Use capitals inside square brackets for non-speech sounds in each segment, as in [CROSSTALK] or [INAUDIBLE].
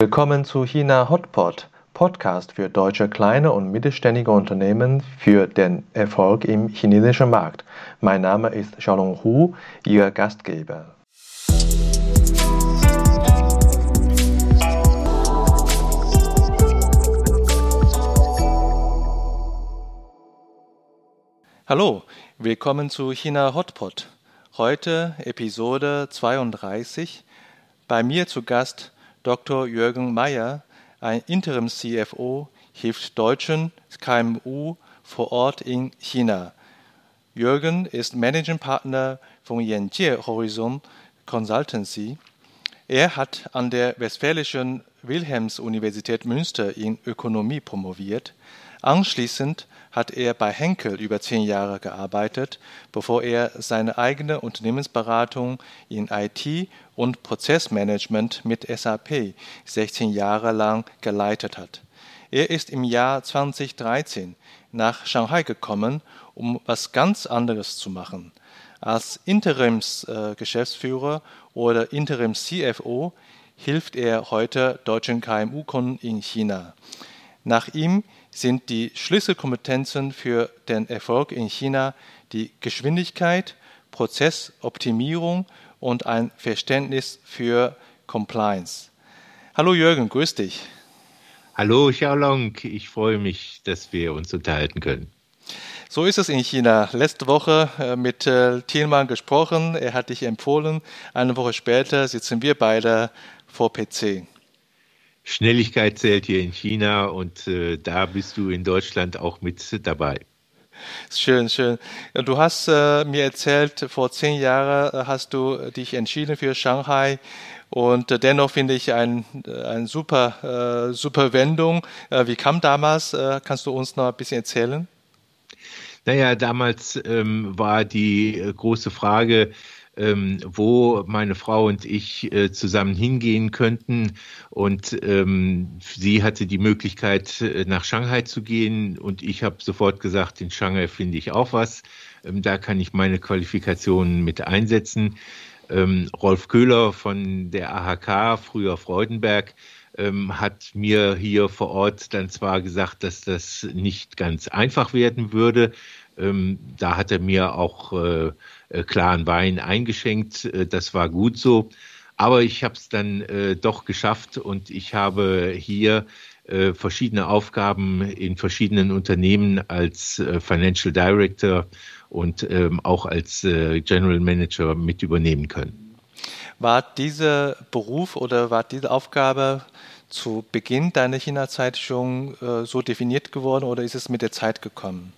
Willkommen zu China Hotpot, Podcast für deutsche kleine und mittelständige Unternehmen für den Erfolg im chinesischen Markt. Mein Name ist Xiaolong Hu, Ihr Gastgeber. Hallo, willkommen zu China Hotpot. Heute Episode 32. Bei mir zu Gast Dr. Jürgen Mayer, ein Interim-CFO, hilft deutschen KMU vor Ort in China. Jürgen ist Managing Partner von Yanjie Horizon Consultancy. Er hat an der Westfälischen Wilhelms-Universität Münster in Ökonomie promoviert. Anschließend hat er bei Henkel über zehn Jahre gearbeitet, bevor er seine eigene Unternehmensberatung in IT und Prozessmanagement mit SAP 16 Jahre lang geleitet hat. Er ist im Jahr 2013 nach Shanghai gekommen, um was ganz anderes zu machen. Als Interims-Geschäftsführer äh, oder Interims-CFO hilft er heute deutschen KMU-Kunden in China. Nach ihm sind die Schlüsselkompetenzen für den Erfolg in China die Geschwindigkeit, Prozessoptimierung und ein Verständnis für Compliance. Hallo Jürgen, grüß dich. Hallo Xiaolong, ich freue mich, dass wir uns unterhalten können. So ist es in China. Letzte Woche äh, mit äh, Thielmann gesprochen, er hat dich empfohlen. Eine Woche später sitzen wir beide vor PC. Schnelligkeit zählt hier in China und äh, da bist du in Deutschland auch mit dabei. Schön, schön. Du hast äh, mir erzählt, vor zehn Jahren äh, hast du dich entschieden für Shanghai und äh, dennoch finde ich ein, äh, ein super, äh, super Wendung. wie kam damals? kannst du uns noch ein bisschen erzählen? Naja, damals ähm, war die große Frage, ähm, wo meine Frau und ich äh, zusammen hingehen könnten. Und ähm, sie hatte die Möglichkeit, äh, nach Shanghai zu gehen. Und ich habe sofort gesagt, in Shanghai finde ich auch was. Ähm, da kann ich meine Qualifikationen mit einsetzen. Ähm, Rolf Köhler von der AHK, früher Freudenberg, ähm, hat mir hier vor Ort dann zwar gesagt, dass das nicht ganz einfach werden würde. Ähm, da hat er mir auch äh, äh, klaren Wein eingeschenkt. Äh, das war gut so. Aber ich habe es dann äh, doch geschafft und ich habe hier äh, verschiedene Aufgaben in verschiedenen Unternehmen als äh, Financial Director und ähm, auch als äh, General Manager mit übernehmen können. War dieser Beruf oder war diese Aufgabe zu Beginn deiner China-Zeit schon so definiert geworden oder ist es mit der Zeit gekommen?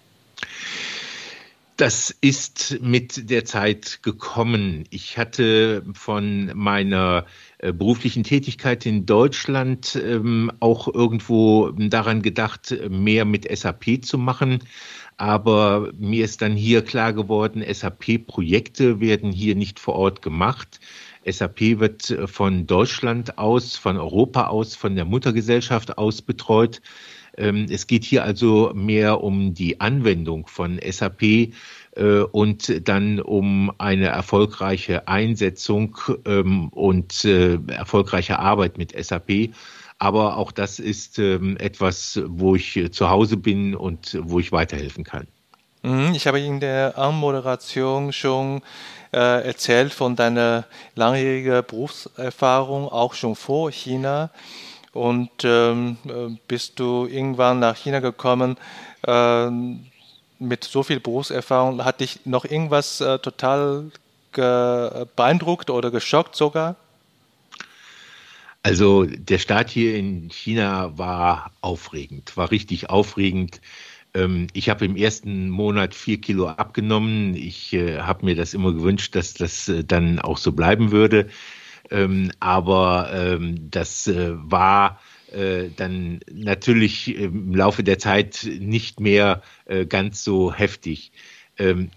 Das ist mit der Zeit gekommen. Ich hatte von meiner äh, beruflichen Tätigkeit in Deutschland ähm, auch irgendwo daran gedacht, mehr mit SAP zu machen. Aber mir ist dann hier klar geworden, SAP-Projekte werden hier nicht vor Ort gemacht. SAP wird von Deutschland aus, von Europa aus, von der Muttergesellschaft aus betreut. Ähm, es geht hier also mehr um die Anwendung von SAP äh, und dann um eine erfolgreiche Einsetzung ähm, und äh, erfolgreiche Arbeit mit SAP. Aber auch das ist ähm, etwas, wo ich zu Hause bin und wo ich weiterhelfen kann. Mhm, ich habe in der Anmoderation schon äh, erzählt von deiner langjährigen Berufserfahrung, auch schon vor China. Und ähm, äh, bist du irgendwann nach China gekommen äh, mit so viel Berufserfahrung? Hat dich noch irgendwas äh, total beeindruckt oder geschockt sogar? Also der Start hier in China war aufregend, war richtig aufregend. Ähm, ich habe im ersten Monat vier Kilo abgenommen. Ich äh, habe mir das immer gewünscht, dass das äh, dann auch so bleiben würde. Ähm, aber ähm, das äh, war äh, dann natürlich im Laufe der Zeit nicht mehr äh, ganz so heftig. Ähm,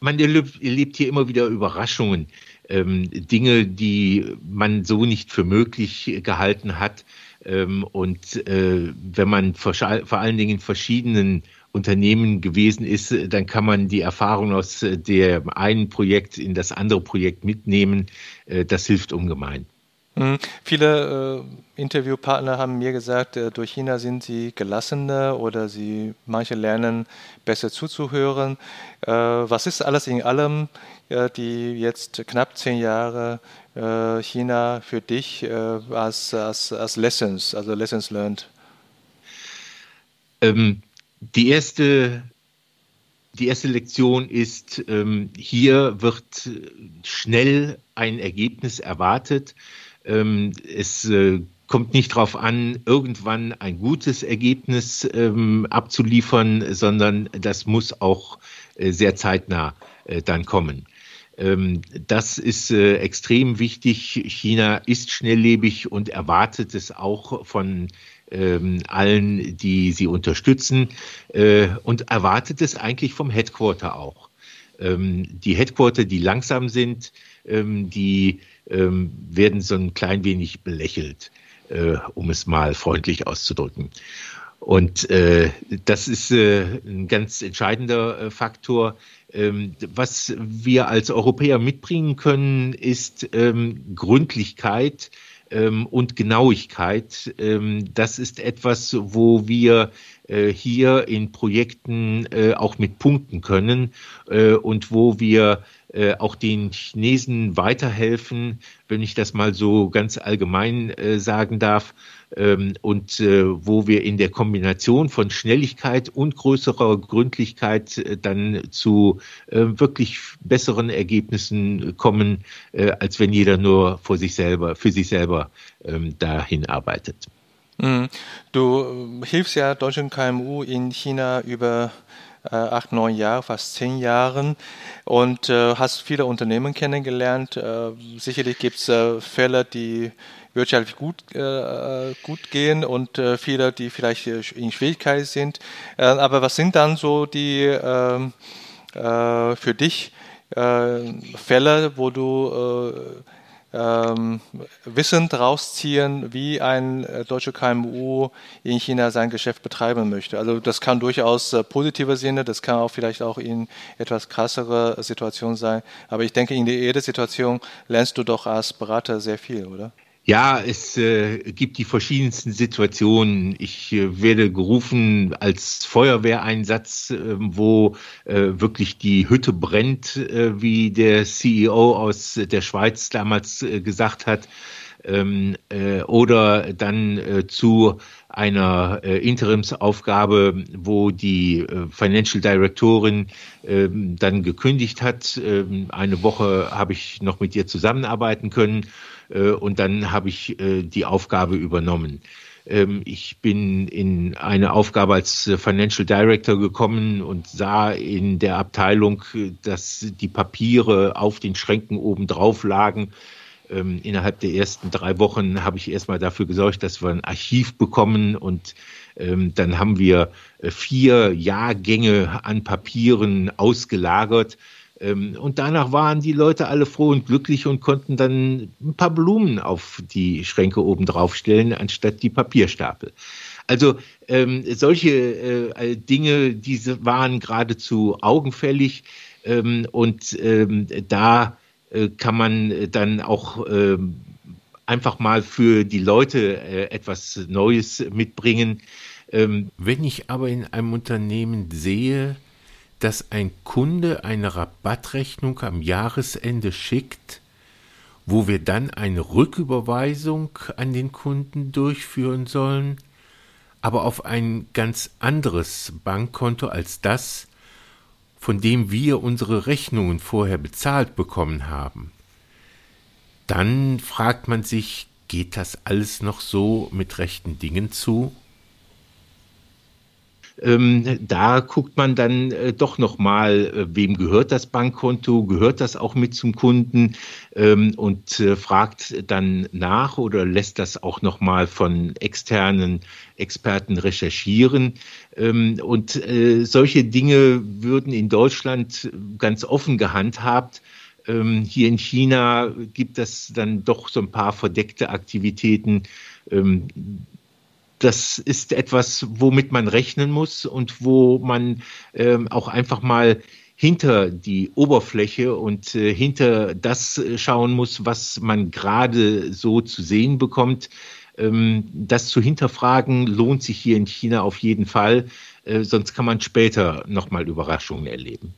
man erlebt hier immer wieder Überraschungen, ähm, Dinge, die man so nicht für möglich gehalten hat. Ähm, und äh, wenn man vor, vor allen Dingen in verschiedenen Unternehmen gewesen ist, dann kann man die Erfahrung aus dem einen Projekt in das andere Projekt mitnehmen. Äh, das hilft ungemein. Mhm. Viele äh, Interviewpartner haben mir gesagt, äh, durch China sind sie gelassener oder sie manche lernen besser zuzuhören. Äh, was ist alles in allem, äh, die jetzt knapp zehn Jahre äh, China für dich äh, als, als, als Lessons, also Lessons learned? Ähm, die erste die erste Lektion ist, ähm, hier wird schnell ein Ergebnis erwartet. Ähm, es äh, kommt nicht darauf an, irgendwann ein gutes Ergebnis ähm, abzuliefern, sondern das muss auch äh, sehr zeitnah äh, dann kommen. Ähm, das ist äh, extrem wichtig. China ist schnelllebig und erwartet es auch von ähm, allen, die sie unterstützen äh, und erwartet es eigentlich vom Headquarter auch. Ähm, die Headquarter, die langsam sind, ähm, die ähm, werden so ein klein wenig belächelt, äh, um es mal freundlich auszudrücken. Und äh, das ist äh, ein ganz entscheidender äh, Faktor. Ähm, was wir als Europäer mitbringen können, ist ähm, Gründlichkeit ähm, und Genauigkeit. Ähm, das ist etwas, wo wir äh, hier in Projekten äh, auch mit punkten können äh, und wo wir äh, auch den Chinesen weiterhelfen, wenn ich das mal so ganz allgemein äh, sagen darf, und äh, wo wir in der Kombination von Schnelligkeit und größerer Gründlichkeit äh, dann zu äh, wirklich besseren Ergebnissen kommen, als wenn jeder nur vor sich selber, für sich selber ähm, dahin arbeitet. Mhm. Du hilfst ja deutschen KMU in China über acht, neun Jahre, fast zehn Jahren und hast viele Unternehmen kennengelernt. Sicherlich gibt es Fälle, die wirtschaftlich gut, äh, gut gehen und äh, viele, die vielleicht in Schwierigkeiten sind. aber was sind dann so die ähm, für dich Fälle, wo du ähm, Wissen rausziehen, wie ein äh, deutscher KMU in China sein Geschäft betreiben möchte. Also das kann durchaus äh, positive Sinne, das kann auch vielleicht auch in etwas krassere Situation sein. Aber ich denke, in jeder Situation lernst du doch als Berater sehr viel, oder? Ja, es äh, gibt die verschiedensten Situationen. Ich äh, werde gerufen als Feuerwehreinsatz, äh, wo äh, wirklich die Hütte brennt, äh, wie der CEO aus der Schweiz damals äh, gesagt hat. Ähm, oder dann zu einer Interimsaufgabe, wo die Financial Directorin ähm, dann gekündigt hat. Ähm, eine Woche habe ich noch mit ihr zusammenarbeiten können äh, und dann habe ich äh, die Aufgabe übernommen. Ähm, ich bin in eine Aufgabe als Financial Director gekommen und sah in der Abteilung, dass die Papiere auf den Schränken oben drauf lagen. Ähm, innerhalb der ersten drei Wochen habe ich erstmal dafür gesorgt, dass wir ein Archiv bekommen und ähm, dann haben wir äh, vier Jahrgänge an Papieren ausgelagert und danach waren die Leute alle froh und glücklich und konnten dann ein paar Blumen auf die Schränke oben drauf stellen, anstatt die Papierstapel. Also ähm, solche äh, Dinge, diese waren geradezu augenfällig ähm, und ähm, da äh, kann man dann auch äh, einfach mal für die Leute äh, etwas Neues mitbringen. Ähm, Wenn ich aber in einem Unternehmen sehe, dass ein Kunde eine Rabattrechnung am Jahresende schickt, wo wir dann eine Rücküberweisung an den Kunden durchführen sollen, aber auf ein ganz anderes Bankkonto als das, von dem wir unsere Rechnungen vorher bezahlt bekommen haben. Dann fragt man sich, geht das alles noch so mit rechten Dingen zu? Ähm, da guckt man dann äh, doch nochmal, äh, wem gehört das Bankkonto, gehört das auch mit zum Kunden ähm, und äh, fragt dann nach oder lässt das auch nochmal von externen Experten recherchieren. Ähm, und äh, solche Dinge würden in Deutschland ganz offen gehandhabt. Ähm, hier in China gibt es dann doch so ein paar verdeckte Aktivitäten, ähm, das ist etwas, womit man rechnen muss und wo man ähm, auch einfach mal hinter die Oberfläche und äh, hinter das schauen muss, was man gerade so zu sehen bekommt. Ähm, das zu hinterfragen lohnt sich hier in China auf jeden Fall, äh, sonst kann man später nochmal Überraschungen erleben.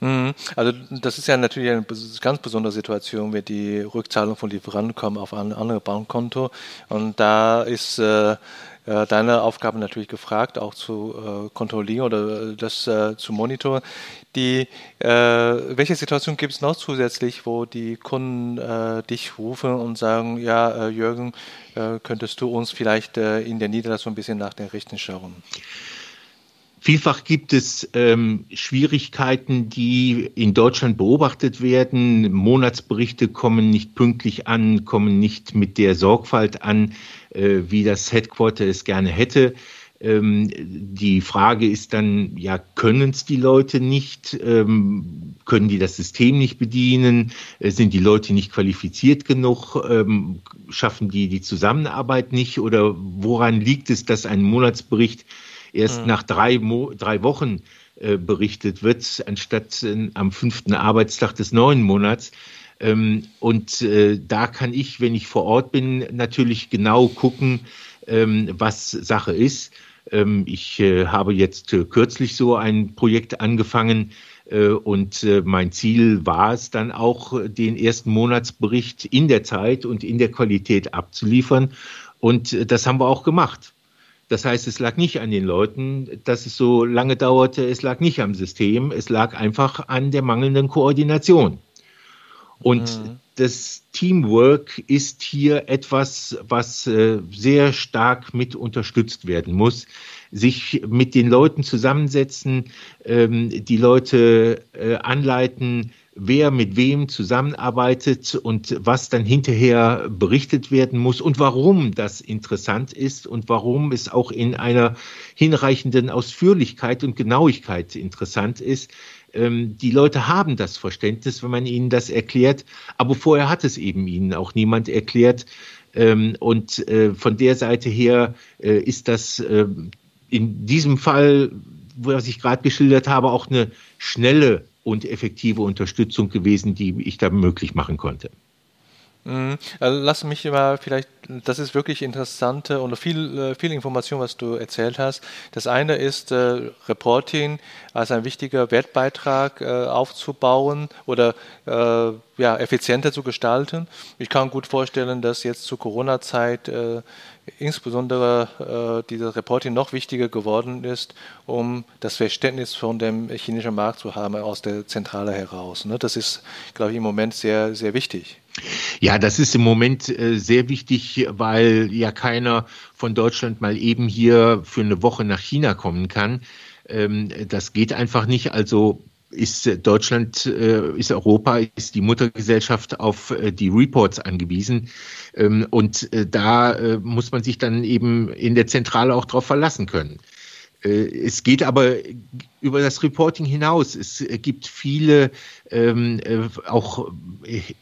Mhm. Also das ist ja natürlich eine ganz besondere Situation, wenn die Rückzahlung von Lieferanten kommen auf ein anderes Bankkonto. Und da ist äh, deine Aufgabe natürlich gefragt, auch zu äh, kontrollieren oder das äh, zu monitoren. Die, äh, welche Situation gibt es noch zusätzlich, wo die Kunden äh, dich rufen und sagen, ja, äh, Jürgen, äh, könntest du uns vielleicht in der Niederlassung ein bisschen nach den Richten schauen? Vielfach gibt es ähm, Schwierigkeiten, die in Deutschland beobachtet werden. Monatsberichte kommen nicht pünktlich an, kommen nicht mit der Sorgfalt an, äh, wie das Headquarter es gerne hätte. Ähm, die Frage ist dann, ja, können es die Leute nicht? Ähm, können die das System nicht bedienen? Äh, sind die Leute nicht qualifiziert genug? Ähm, schaffen die die Zusammenarbeit nicht? Oder woran liegt es, dass ein Monatsbericht erst mhm. nach drei, Mo drei Wochen äh, berichtet wird, anstatt äh, am fünften Arbeitstag des neuen Monats. Ähm, und äh, da kann ich, wenn ich vor Ort bin, natürlich genau gucken, ähm, was Sache ist. Ähm, ich äh, habe jetzt äh, kürzlich so ein Projekt angefangen, äh, und mein Ziel war es dann auch, den ersten Monatsbericht in der Zeit und in der Qualität abzuliefern. Und das haben wir auch gemacht. Das heißt, es lag nicht an den Leuten, dass es so lange dauerte, es lag nicht am System, es lag einfach an der mangelnden Koordination. Und mhm. das Teamwork ist hier etwas, was äh, sehr stark mit unterstützt werden muss. Sich mit den Leuten zusammensetzen, ähm, die Leute äh, anleiten, wer mit wem zusammenarbeitet und was dann hinterher berichtet werden muss und warum das interessant ist und warum es auch in einer hinreichenden Ausführlichkeit und Genauigkeit interessant ist. Ähm, die Leute haben das Verständnis, wenn man ihnen das erklärt, aber vorher hat es eben ihnen auch niemand erklärt. Ähm, und äh, von der Seite her äh, ist das äh, in diesem Fall, was ich gerade geschildert habe, auch eine schnelle und effektive Unterstützung gewesen, die ich da möglich machen konnte. Mhm. Also lass mich mal vielleicht, das ist wirklich interessante und viel, äh, viel Information, was du erzählt hast. Das eine ist äh, Reporting als ein wichtiger Wertbeitrag äh, aufzubauen oder äh, ja, effizienter zu gestalten. Ich kann gut vorstellen, dass jetzt zur Corona-Zeit äh, insbesondere äh, dieses Reporting noch wichtiger geworden ist, um das Verständnis von dem chinesischen Markt zu haben aus der Zentrale heraus. Ne? Das ist, glaube ich, im Moment sehr, sehr wichtig. Ja, das ist im Moment äh, sehr wichtig, weil ja keiner von Deutschland mal eben hier für eine Woche nach China kommen kann. Ähm, das geht einfach nicht. Also ist Deutschland, äh, ist Europa, ist die Muttergesellschaft auf äh, die Reports angewiesen. Ähm, und äh, da äh, muss man sich dann eben in der Zentrale auch darauf verlassen können. Äh, es geht aber über das Reporting hinaus. Es gibt viele ähm, äh, auch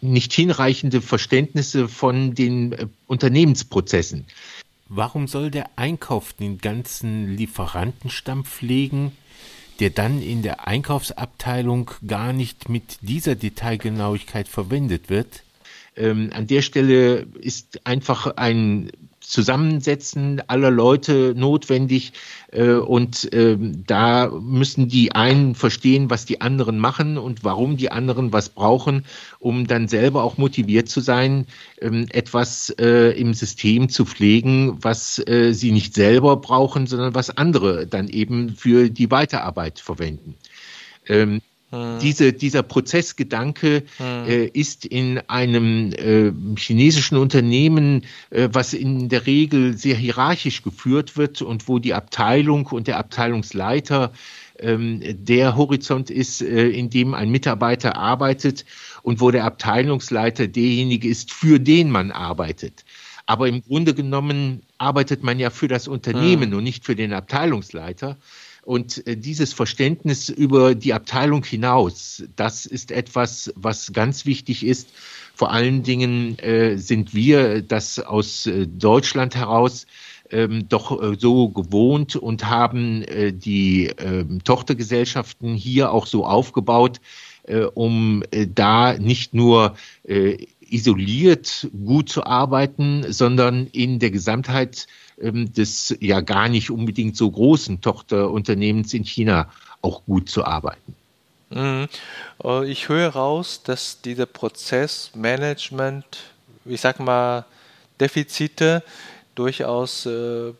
nicht hinreichende Verständnisse von den Unternehmensprozessen. Warum soll der Einkauf den ganzen Lieferantenstamm pflegen? Der dann in der Einkaufsabteilung gar nicht mit dieser Detailgenauigkeit verwendet wird? Ähm, an der Stelle ist einfach ein Zusammensetzen aller Leute notwendig äh, und äh, da müssen die einen verstehen, was die anderen machen und warum die anderen was brauchen, um dann selber auch motiviert zu sein, äh, etwas äh, im System zu pflegen, was äh, sie nicht selber brauchen, sondern was andere dann eben für die Weiterarbeit verwenden. Ähm, hm. Diese, dieser Prozessgedanke hm. äh, ist in einem äh, chinesischen Unternehmen, äh, was in der Regel sehr hierarchisch geführt wird und wo die Abteilung und der Abteilungsleiter ähm, der Horizont ist, äh, in dem ein Mitarbeiter arbeitet und wo der Abteilungsleiter derjenige ist, für den man arbeitet. Aber im Grunde genommen arbeitet man ja für das Unternehmen hm. und nicht für den Abteilungsleiter. Und äh, dieses Verständnis über die Abteilung hinaus, das ist etwas, was ganz wichtig ist. Vor allen Dingen äh, sind wir das aus äh, Deutschland heraus ähm, doch so gewohnt und haben die äh, Tochtergesellschaften hier auch so aufgebaut, um da nicht nur isoliert gut zu arbeiten, sondern in der Gesamtheit ähm, des ja gar nicht unbedingt so großen Tochterunternehmens in China auch gut zu arbeiten. Mhm. Ich höre raus, dass dieser Prozessmanagement, ich sag mal, Defizite durchaus äh, äh,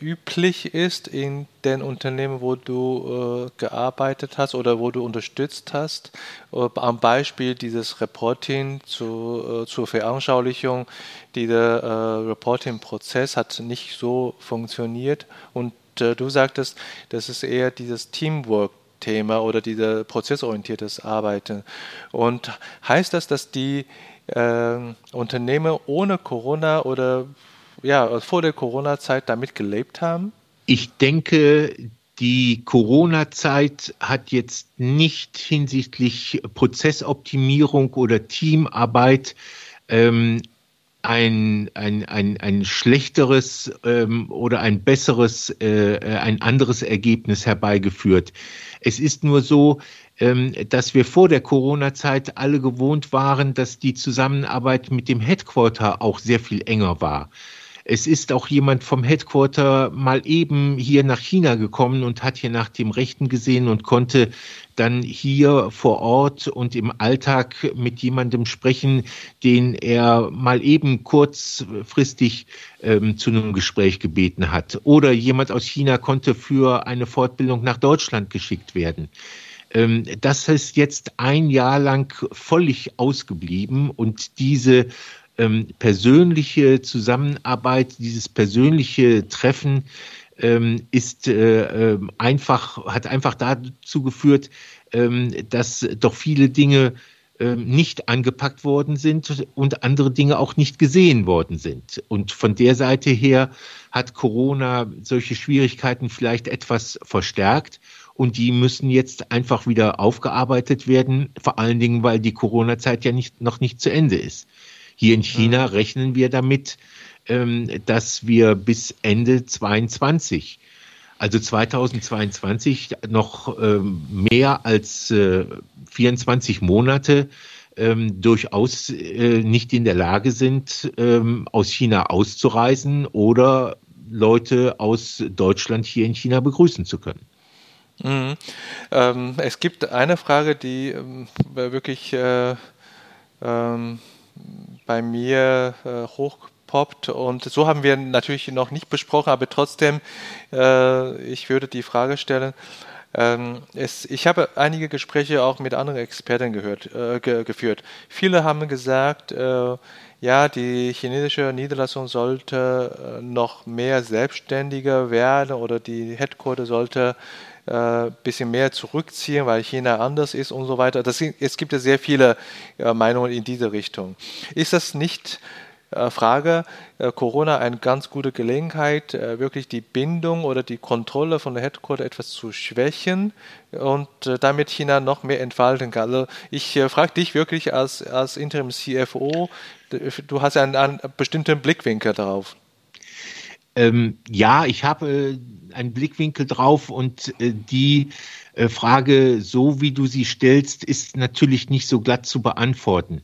üblich ist in den Unternehmen, wo du äh, gearbeitet hast oder wo du unterstützt hast. Äh, am Beispiel dieses Reporting zu, äh, zur Veranschaulichung, dieser äh, Reporting-Prozess hat nicht so funktioniert und du sagtest, das ist eher dieses Teamwork. Thema oder dieser prozessorientiertes Arbeiten. Und heißt das, dass die äh, Unternehmen ohne Corona oder ja, vor der Corona-Zeit damit gelebt haben? Ich denke, die Corona-Zeit hat jetzt nicht hinsichtlich Prozessoptimierung oder Teamarbeit ähm, ein, ein, ein, ein schlechteres ähm, oder ein besseres, äh, ein anderes Ergebnis herbeigeführt. Es ist nur so, ähm, dass wir vor der Corona-Zeit alle gewohnt waren, dass die Zusammenarbeit mit dem Headquarter auch sehr viel enger war. Es ist auch jemand vom Headquarter mal eben hier nach China gekommen und hat hier nach dem Rechten gesehen und konnte dann hier vor Ort und im Alltag mit jemandem sprechen, den er mal eben kurzfristig ähm, zu einem Gespräch gebeten hat. Oder jemand aus China konnte für eine Fortbildung nach Deutschland geschickt werden ähm, das ist jetzt ein Jahr lang völlig ausgeblieben und diese ähm, persönliche Zusammenarbeit, dieses persönliche Treffen ähm, ist äh, ähm, einfach, hat einfach dazu geführt, ähm, dass doch viele Dinge ähm, nicht angepackt worden sind und andere Dinge auch nicht gesehen worden sind. Und von der Seite her hat Corona solche Schwierigkeiten vielleicht etwas verstärkt und die müssen jetzt einfach wieder aufgearbeitet werden, vor allen Dingen, weil die Corona-Zeit ja nicht, noch nicht zu Ende ist. Hier in China rechnen wir damit, ähm, dass wir bis Ende 22 also 2022 noch ähm, mehr als äh, 24 Monate ähm, durchaus äh, nicht in der Lage sind, aus China auszureisen oder Leute aus Deutschland hier in China begrüßen zu können. Mhm. Ähm, es gibt eine Frage, die ähm, wirklich äh, ähm, bei mir äh, hochpoppt. Und so haben wir natürlich noch nicht besprochen, aber trotzdem, äh, ich würde die Frage stellen. Ähm, es, ich habe einige Gespräche auch mit anderen Experten gehört, äh, ge geführt. Viele haben gesagt, äh, ja, die chinesische Niederlassung sollte äh, noch mehr selbstständiger werden oder die Headquarter sollte ein äh, bisschen mehr zurückziehen, weil China anders ist und so weiter. Das, es gibt ja sehr viele äh, Meinungen in diese Richtung. Ist das nicht äh, Frage, Corona eine ganz gute Gelegenheit, wirklich die Bindung oder die Kontrolle von der Headquarter etwas zu schwächen und damit China noch mehr entfalten kann. Also ich frage dich wirklich als, als Interim CFO, du hast einen, einen bestimmten Blickwinkel darauf. Ähm, ja, ich habe äh, einen Blickwinkel drauf und äh, die äh, Frage, so wie du sie stellst, ist natürlich nicht so glatt zu beantworten.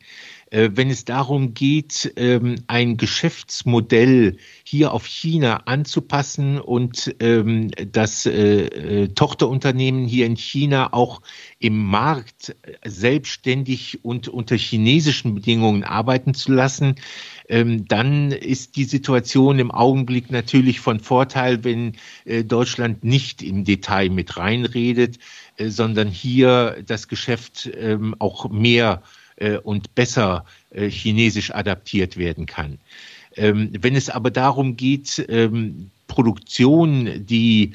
Äh, wenn es darum geht, ähm, ein Geschäftsmodell hier auf China anzupassen und ähm, das äh, äh, Tochterunternehmen hier in China auch im Markt selbstständig und unter chinesischen Bedingungen arbeiten zu lassen, dann ist die Situation im Augenblick natürlich von Vorteil, wenn Deutschland nicht im Detail mit reinredet, sondern hier das Geschäft auch mehr äh, und besser äh, chinesisch adaptiert werden kann. Ähm, wenn es aber darum geht, ähm, Produktion, die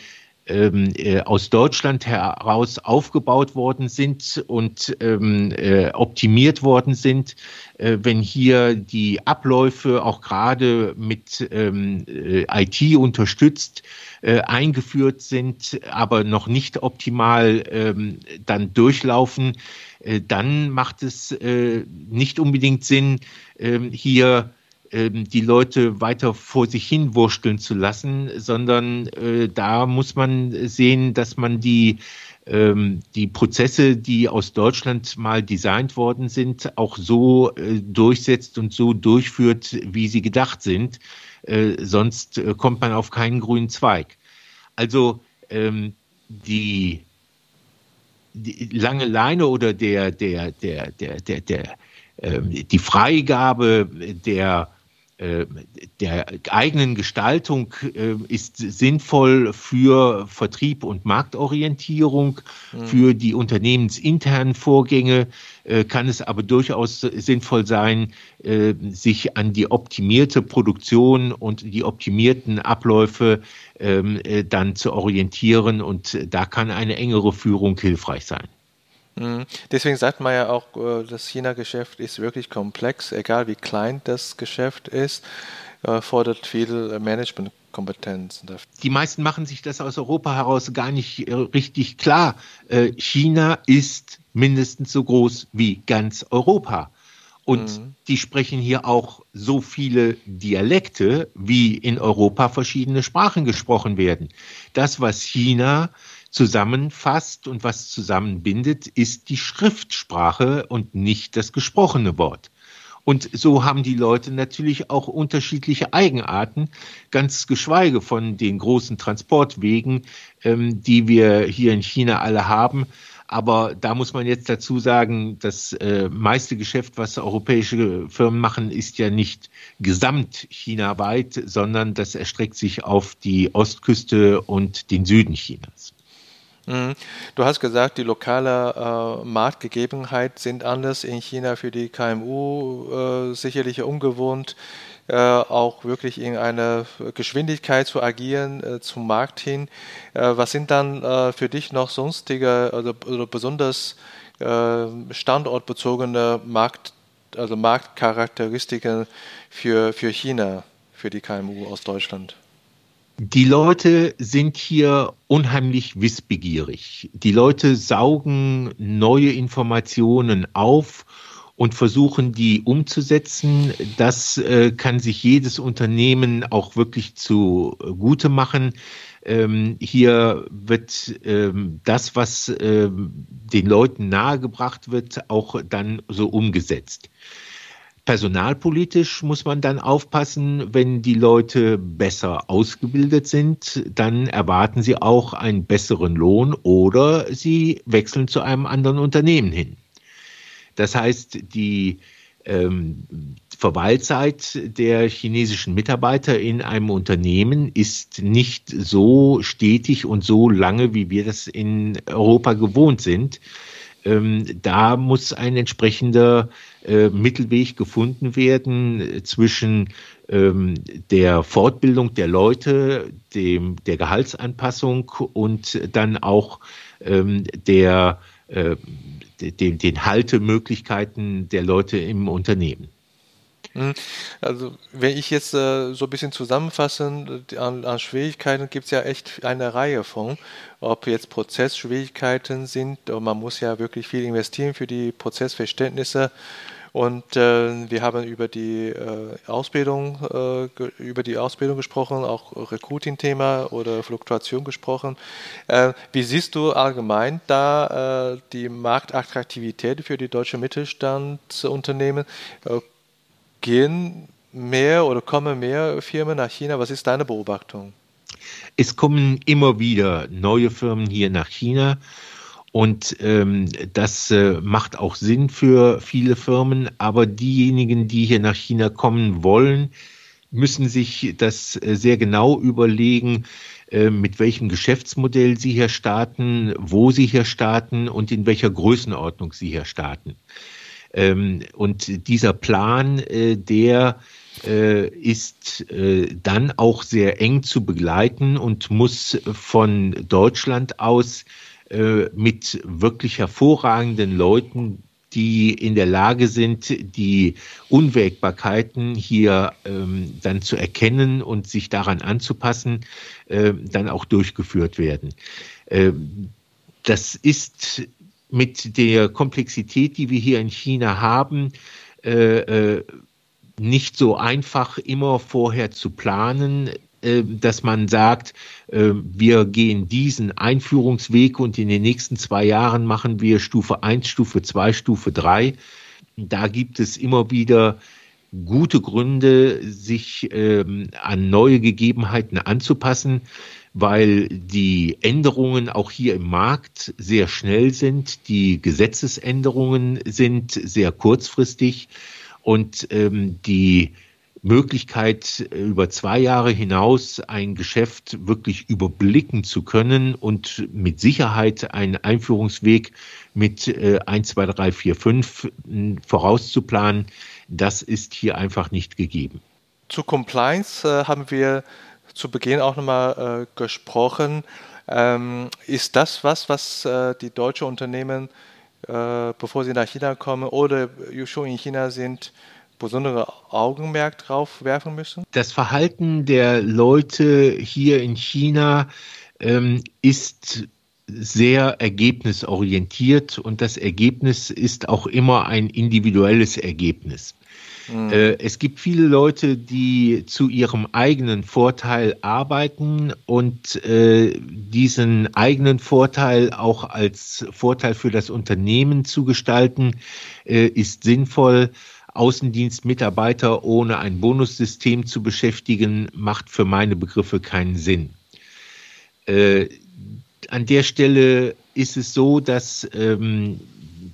ähm, äh, aus Deutschland heraus aufgebaut worden sind und ähm, äh, optimiert worden sind, äh, wenn hier die Abläufe auch gerade mit ähm, äh, IT unterstützt äh, eingeführt sind, aber noch nicht optimal ähm, dann durchlaufen, äh, dann macht es nicht unbedingt Sinn, ähm, hier die Leute weiter vor sich hin wursteln zu lassen, sondern äh, da muss man sehen, dass man die ähm, die Prozesse, die aus Deutschland mal designt worden sind, auch so äh, durchsetzt und so durchführt, wie sie gedacht sind. Äh, sonst äh, kommt man auf keinen grünen Zweig. Also ähm, die, die lange Leine oder der, der, der, der, der, der, ähm, die Freigabe der der eigenen Gestaltung äh, ist sinnvoll für Vertrieb und Marktorientierung, mhm. für die unternehmensinternen Vorgänge äh, kann es aber durchaus sinnvoll sein, sich an die optimierte Produktion und die optimierten Abläufe ähm, dann zu orientieren und da kann eine engere Führung hilfreich sein. Mhm. Deswegen sagt man ja auch, äh, das China-Geschäft ist wirklich komplex, egal wie klein das Geschäft ist, äh, fordert viel äh, Managementkompetenz. Die meisten machen sich das aus Europa heraus gar nicht richtig klar. China ist mindestens so groß wie ganz Europa. Und mhm. die sprechen hier auch so viele Dialekte, wie in Europa verschiedene Sprachen gesprochen werden. Das, was China zusammenfasst und was zusammenbindet, ist die Schriftsprache und nicht das gesprochene Wort. Und so haben die Leute natürlich auch unterschiedliche Eigenarten, ganz geschweige von den großen Transportwegen, ähm, die wir hier in China alle haben. Aber da muss man jetzt dazu sagen, das äh, meiste Geschäft, was europäische Firmen machen, ist ja nicht gesamt chinaweit, sondern das erstreckt sich auf die Ostküste und den Süden Chinas. Mhm. Du hast gesagt, die lokale äh, Marktgegebenheit sind anders in China für die KMU äh, sicherlich ungewohnt, äh, auch wirklich in einer Geschwindigkeit zu agieren äh, zum Markt hin. Äh, was sind dann äh, für dich noch sonstige oder, oder besonders standortbezogene Markt, also Marktcharakteristiken für, für China, für die KMU aus Deutschland? Die Leute sind hier unheimlich wissbegierig. Die Leute saugen neue Informationen auf und versuchen die umzusetzen. Das äh, kann sich jedes Unternehmen auch wirklich zugute machen. Ähm, hier wird ähm, das, was ähm, den Leuten nahegebracht wird, auch dann so umgesetzt. Personalpolitisch muss man dann aufpassen, wenn die Leute besser ausgebildet sind, dann erwarten sie auch einen besseren Lohn oder sie wechseln zu einem anderen Unternehmen hin. Das heißt, die ähm, Verweilzeit der chinesischen Mitarbeiter in einem Unternehmen ist nicht so stetig und so lange, wie wir das in Europa gewohnt sind. Ähm, da muss ein entsprechender äh, Mittelweg gefunden werden äh, zwischen ähm, der Fortbildung der Leute, dem, der Gehaltsanpassung und dann auch ähm, der, äh, den, den Haltemöglichkeiten der Leute im Unternehmen. Mhm. Also, wenn ich jetzt äh, so ein bisschen zusammenfassen, an, an Schwierigkeiten gibt es ja echt eine Reihe von. Ob jetzt Prozessschwierigkeiten sind, man muss ja wirklich viel investieren für die Prozessverständnisse. Und äh, wir haben über die äh, Ausbildung, äh, über die Ausbildung gesprochen, auch Recruiting-Thema oder Fluktuation gesprochen. Äh, wie siehst du allgemein da äh, die Marktattraktivität für die deutsche Mittelstandsunternehmen? Gehen mehr oder kommen mehr Firmen nach China? Was ist deine Beobachtung? Es kommen immer wieder neue Firmen hier nach China. Und ähm, das äh, macht auch Sinn für viele Firmen. Aber diejenigen, die hier nach China kommen wollen, müssen sich das äh, sehr genau überlegen, äh, mit welchem Geschäftsmodell sie hier starten, wo sie hier starten und in welcher Größenordnung sie hier starten. Ähm, und dieser Plan, äh, der äh, ist äh, dann auch sehr eng zu begleiten und muss von Deutschland aus mit wirklich hervorragenden Leuten, die in der Lage sind, die Unwägbarkeiten hier ähm, dann zu erkennen und sich daran anzupassen, äh, dann auch durchgeführt werden. Äh, das ist mit der Komplexität, die wir hier in China haben, äh, äh, nicht so einfach immer vorher zu planen, äh, dass man sagt, äh, wir gehen diesen Einführungsweg und in den nächsten zwei Jahren machen wir Stufe 1, Stufe 2, Stufe 3. Da gibt es immer wieder gute Gründe, sich ähm, an neue Gegebenheiten anzupassen, weil die Änderungen auch hier im Markt sehr schnell sind. Die Gesetzesänderungen sind sehr kurzfristig und ähm, die Möglichkeit, über zwei Jahre hinaus ein Geschäft wirklich überblicken zu können und mit Sicherheit einen Einführungsweg mit äh, 1, 2, 3, 4, 5 vorauszuplanen, das ist hier einfach nicht gegeben. Zu Compliance äh, haben wir zu Beginn auch nochmal äh, gesprochen. Ähm, ist das was, was äh, die deutschen Unternehmen, äh, bevor sie nach China kommen oder schon in China sind, besondere Augenmerk drauf werfen müssen? Das Verhalten der Leute hier in China ähm, ist sehr ergebnisorientiert und das Ergebnis ist auch immer ein individuelles Ergebnis. Mhm. Es gibt viele Leute, die zu ihrem eigenen Vorteil arbeiten und äh, diesen eigenen Vorteil auch als Vorteil für das Unternehmen zu gestalten, äh, ist sinnvoll. Außendienstmitarbeiter ohne ein Bonussystem zu beschäftigen, macht für meine Begriffe keinen Sinn. Äh, an der Stelle ist es so, dass ähm,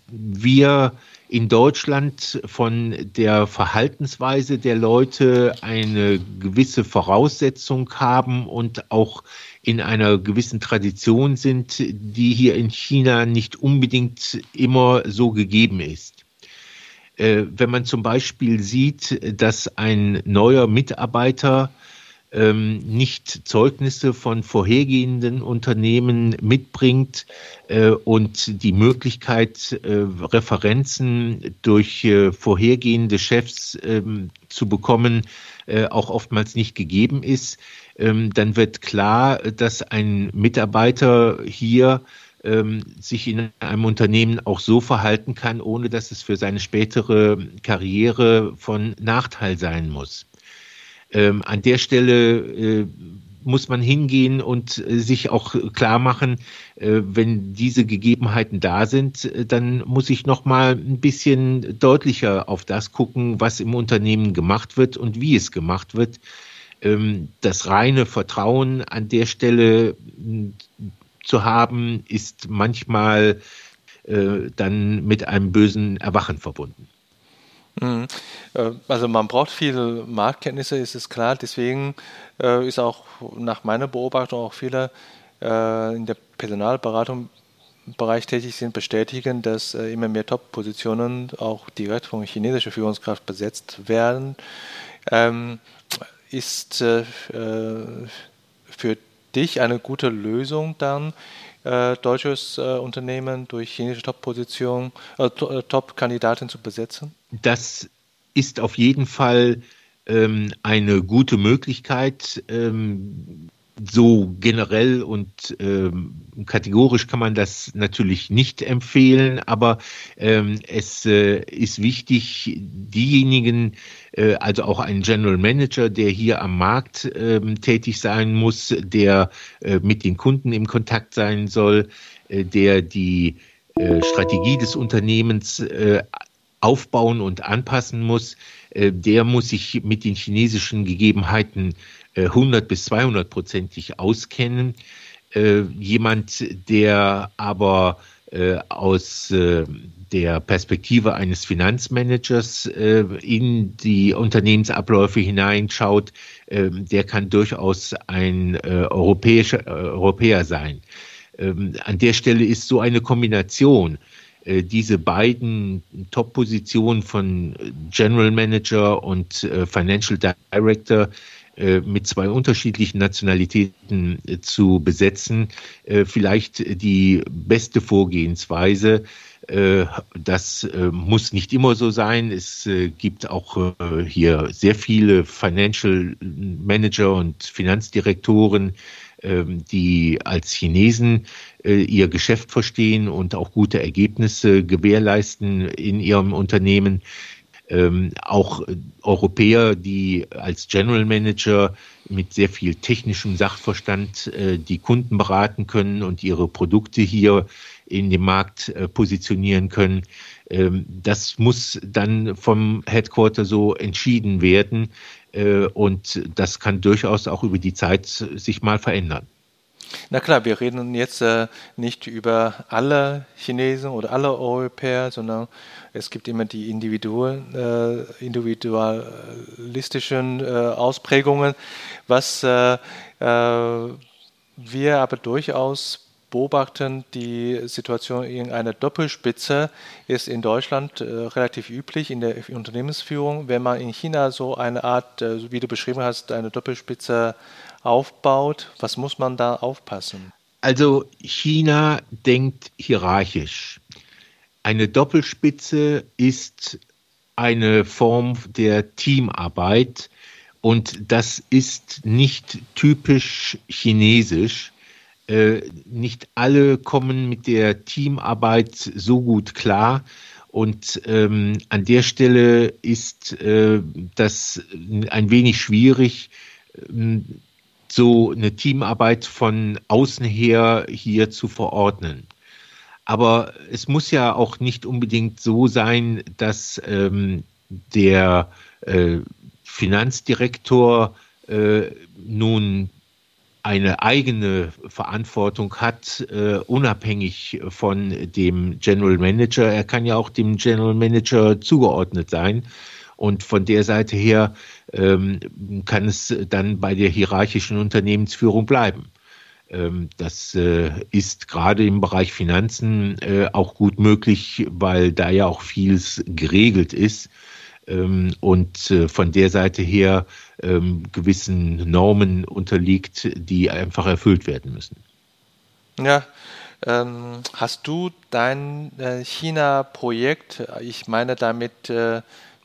wir in Deutschland von der Verhaltensweise der Leute eine gewisse Voraussetzung haben und auch in einer gewissen Tradition sind, die hier in China nicht unbedingt immer so gegeben ist. Äh, wenn man zum Beispiel sieht, dass ein neuer Mitarbeiter ähm, nicht Zeugnisse von vorhergehenden Unternehmen mitbringt äh, und die Möglichkeit, äh, Referenzen durch äh, vorhergehende Chefs ähm, zu bekommen, äh, auch oftmals nicht gegeben ist, ähm, dann wird klar, dass ein Mitarbeiter hier ähm, sich in einem Unternehmen auch so verhalten kann, ohne dass es für seine spätere Karriere von Nachteil sein muss. Ähm, an der Stelle äh, muss man hingehen und äh, sich auch klar machen, äh, wenn diese Gegebenheiten da sind, äh, dann muss ich noch mal ein bisschen deutlicher auf das gucken, was im Unternehmen gemacht wird und wie es gemacht wird. Ähm, das reine Vertrauen an der Stelle zu haben, ist manchmal dann mit einem bösen Erwachen verbunden. Mhm. Äh, also man braucht viele Marktkenntnisse, ist es klar. Deswegen äh, ist auch nach meiner Beobachtung auch viele äh, in der Personalberatung Bereich tätig sind, bestätigen, dass immer mehr Top-Positionen auch direkt von chinesischer Führungskraft besetzt werden. Ähm, ist für dich eine gute Lösung dann, äh, deutsches äh, Unternehmen durch chinesische Top-Position, äh, äh, Top-Kandidatin zu besetzen? Das ist auf jeden Fall ähm, eine gute Möglichkeit. Ähm, so generell und ähm, kategorisch kann man das natürlich nicht empfehlen, aber ähm, es äh, ist wichtig, diejenigen, äh, also auch ein General Manager, der hier am Markt äh, tätig sein muss, der äh, mit den Kunden im Kontakt sein soll, äh, der die äh, Strategie des Unternehmens äh, aufbauen und anpassen muss, äh, der muss sich mit den chinesischen Gegebenheiten 100 äh, bis 200 prozentig auskennen. Äh, jemand, der aber äh, aus der Perspektive eines Finanzmanagers in die Unternehmensabläufe hineinschaut, der kann durchaus ein europäischer Europäer sein. Ähm, an der Stelle ist so eine Kombination diese beiden Top-Positionen von General Manager und Financial Director mit zwei unterschiedlichen Nationalitäten äh, zu besetzen, äh, vielleicht die beste Vorgehensweise. Das muss nicht immer so sein. Es gibt auch hier sehr viele Financial Manager und Finanzdirektoren, ähm, die als Chinesen ihr Geschäft verstehen und auch gute Ergebnisse gewährleisten in ihrem Unternehmen. Ähm, auch Europäer, die als General Manager mit sehr viel technischem Sachverstand äh, die Kunden beraten können und ihre Produkte hier in dem Markt äh, positionieren können. Ähm, das muss dann vom Headquarter so entschieden werden äh, und das kann durchaus auch über die Zeit sich mal verändern. Na klar, wir reden jetzt äh, nicht über alle Chinesen oder alle Europäer, sondern es gibt immer die individual, äh, individualistischen äh, Ausprägungen, was äh, wir aber durchaus beobachten, die Situation in einer Doppelspitze ist in Deutschland äh, relativ üblich in der Unternehmensführung. Wenn man in China so eine Art, äh, wie du beschrieben hast, eine Doppelspitze aufbaut, was muss man da aufpassen? Also China denkt hierarchisch. Eine Doppelspitze ist eine Form der Teamarbeit und das ist nicht typisch chinesisch äh, nicht alle kommen mit der Teamarbeit so gut klar. Und ähm, an der Stelle ist äh, das ein wenig schwierig, ähm, so eine Teamarbeit von außen her hier zu verordnen. Aber es muss ja auch nicht unbedingt so sein, dass ähm, der äh, Finanzdirektor äh, nun eine eigene Verantwortung hat, äh, unabhängig von dem General Manager. Er kann ja auch dem General Manager zugeordnet sein. Und von der Seite her ähm, kann es dann bei der hierarchischen Unternehmensführung bleiben. Ähm, das äh, ist gerade im Bereich Finanzen äh, auch gut möglich, weil da ja auch vieles geregelt ist. Ähm, und äh, von der Seite her ähm, gewissen Normen unterliegt, die einfach erfüllt werden müssen. Ja, ähm, hast du dein äh, China-Projekt, ich meine damit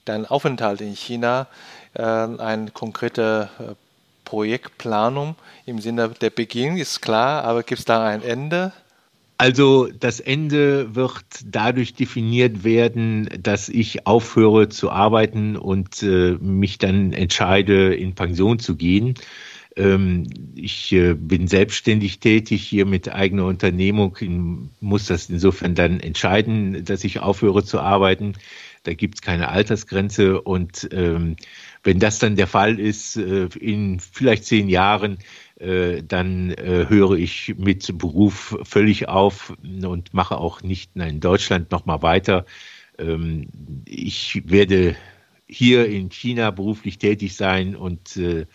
dein Aufenthalt in China, äh, eine konkrete Projektplanung im Sinne der Beginn ist klar, aber gibt es da ein Ende? Also das Ende wird dadurch definiert werden, dass ich aufhöre zu arbeiten und äh, mich dann entscheide, in Pension zu gehen. Ähm, ich äh, bin selbstständig tätig hier mit eigener Unternehmung, muss das insofern dann entscheiden, dass ich aufhöre zu arbeiten. Da gibt es keine Altersgrenze und ähm, wenn das dann der Fall ist, äh, in vielleicht zehn Jahren, äh, dann äh, höre ich mit Beruf völlig auf und mache auch nicht in Deutschland nochmal weiter. Ähm, ich werde hier in China beruflich tätig sein und äh,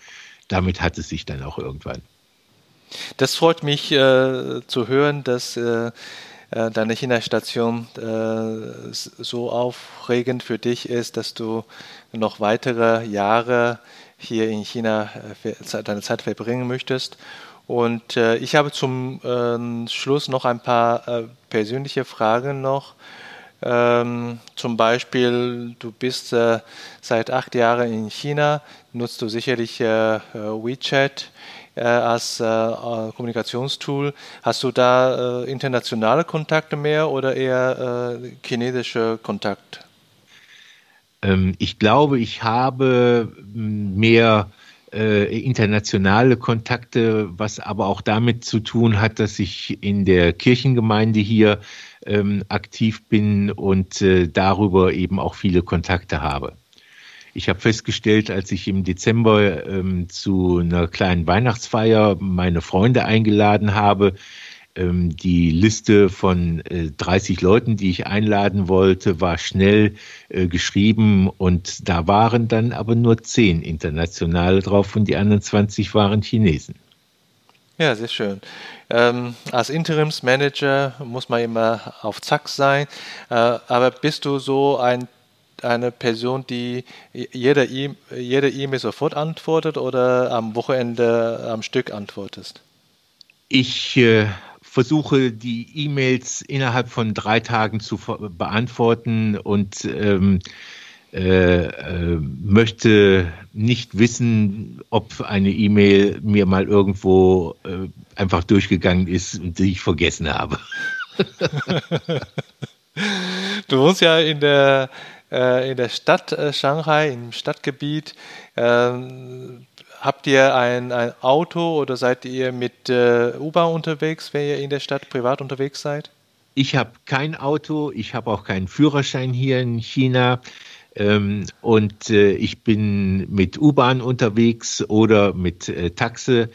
damit hat es sich dann auch irgendwann. Das freut mich äh, zu hören, dass äh, äh deine China-Station äh, so aufregend für dich ist, dass du noch weitere Jahre hier in China äh, deine Zeit verbringen möchtest. Und äh, ich habe zum äh, Schluss noch ein paar äh, persönliche Fragen noch. Ähm, zum Beispiel, du bist äh, seit acht Jahren in China, nutzt du sicherlich äh, WeChat als Kommunikationstool. Hast du da internationale Kontakte mehr oder eher chinesische Kontakte? Ähm, ich glaube, ich habe mehr äh, internationale Kontakte, was aber auch damit zu tun hat, dass ich in der Kirchengemeinde hier ähm, aktiv bin und äh, darüber eben auch viele Kontakte habe. Ich habe festgestellt, als ich im Dezember ähm, zu einer kleinen Weihnachtsfeier meine Freunde eingeladen habe, ähm, die Liste von äh, 30 Leuten, die ich einladen wollte, war schnell äh, geschrieben und da waren dann aber nur 10 internationale drauf und die anderen 20 waren Chinesen. Ja, sehr schön. Ähm, als Interimsmanager muss man immer auf Zack sein, äh, aber bist du so ein eine Person, die jede E-Mail sofort antwortet oder am Wochenende am Stück antwortest? Ich äh, versuche die E-Mails innerhalb von drei Tagen zu beantworten und ähm, äh, äh, möchte nicht wissen, ob eine E-Mail mir mal irgendwo äh, einfach durchgegangen ist und die ich vergessen habe. [LAUGHS] du wohnst ja in der äh, in der Stadt äh, Shanghai, im Stadtgebiet. Ähm, habt ihr ein, ein, Auto oder seid ihr mit äh, U-Bahn unterwegs, wenn ihr in der Stadt privat unterwegs seid? Ich habe kein Auto, ich habe auch keinen Führerschein hier in China. Ähm, und äh, ich bin mit U-Bahn unterwegs oder mit äh, Taxe.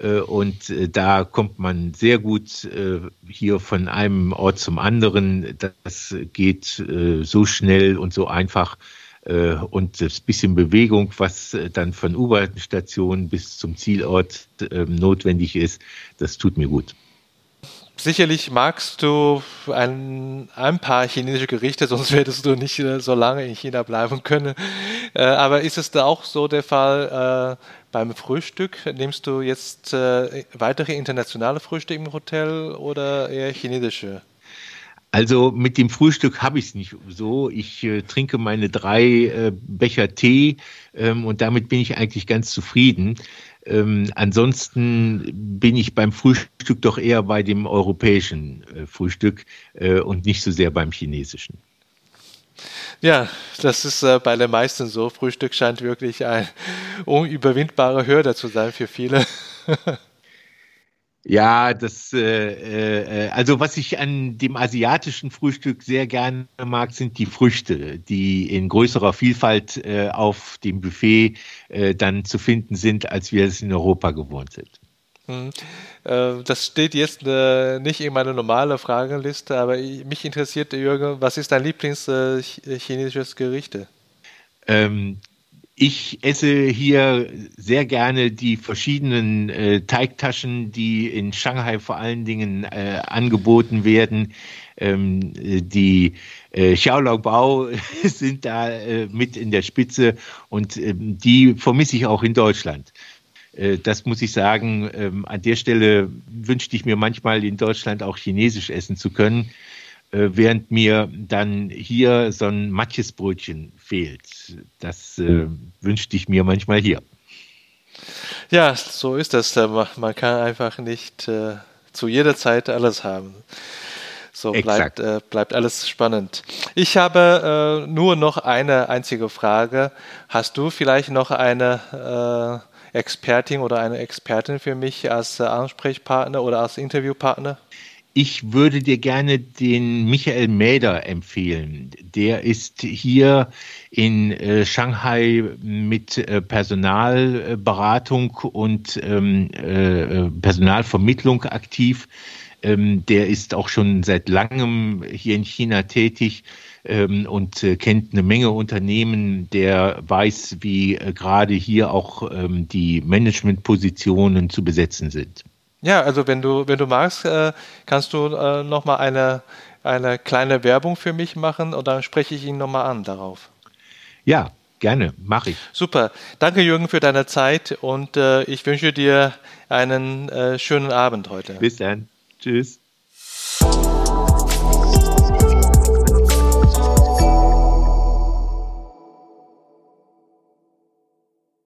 Äh, und äh, da kommt man sehr gut äh, hier von einem Ort zum anderen. Das geht so schnell und so einfach. Und das bisschen Bewegung, was dann von U-Bahn-Stationen bis zum Zielort ähm, notwendig ist, das tut mir gut. Sicherlich magst du ein, ein paar chinesische Gerichte, [LAUGHS] sonst würdest du nicht äh, so lange in China bleiben können. Äh, aber ist es da auch so der Fall äh, beim Frühstück? Nimmst du jetzt weitere internationale Frühstücke im Hotel oder eher chinesische? Also mit dem Frühstück habe ich es nicht so. Ich äh, trinke meine drei äh, Becher Tee ähm, und damit bin ich eigentlich ganz zufrieden. Ähm, ansonsten bin ich beim Frühstück doch eher bei dem europäischen äh, Frühstück äh, und nicht so sehr beim chinesischen. Ja, das ist äh, bei den meisten so. Frühstück scheint wirklich ein unüberwindbarer Hürde zu sein für viele. [LAUGHS] Ja, das, äh, äh, also was ich an dem asiatischen Frühstück sehr gerne mag, sind die Früchte, die in größerer Vielfalt äh, auf dem Buffet äh, dann zu finden sind, als wir es in Europa gewohnt sind. Hm. Äh, das steht jetzt äh, nicht in meiner normalen Fragenliste, aber mich interessiert, Jürgen, was ist dein Lieblings-chinesisches Gericht? Ähm, ich esse hier sehr gerne die verschiedenen äh, Teigtaschen, die in Shanghai vor allen Dingen äh, angeboten werden. Ähm, die äh, Xiaolongbao [LAUGHS] sind da äh, mit in der Spitze und ähm, die vermisse ich auch in Deutschland. Äh, das muss ich sagen. Ähm, an der Stelle wünschte ich mir manchmal in Deutschland auch Chinesisch essen zu können. Äh, während mir dann hier so ein Matjesbrötchen fehlt. Das äh, wünschte ich mir manchmal hier. Ja, so ist das. Man kann einfach nicht äh, zu jeder Zeit alles haben. So bleibt, äh, bleibt alles spannend. Ich habe äh, nur noch eine einzige Frage. Hast du vielleicht noch eine äh, Expertin oder eine Expertin für mich als Ansprechpartner oder als Interviewpartner? Ich würde dir gerne den Michael Mäder empfehlen. Der ist hier in äh, Shanghai mit äh, Personalberatung und ähm, äh, Personalvermittlung aktiv. Ähm, der ist auch schon seit langem hier in China tätig ähm, und äh, kennt eine Menge Unternehmen. Der weiß, wie äh, gerade hier auch ähm, die Managementpositionen zu besetzen sind. Ja, also wenn du, wenn du magst, äh, kannst du äh, nochmal eine, eine kleine Werbung für mich machen und dann spreche ich ihn nochmal an darauf. Ja, gerne, mache ich. Super. Danke, Jürgen, für deine Zeit und äh, ich wünsche dir einen äh, schönen Abend heute. Bis dann. Tschüss.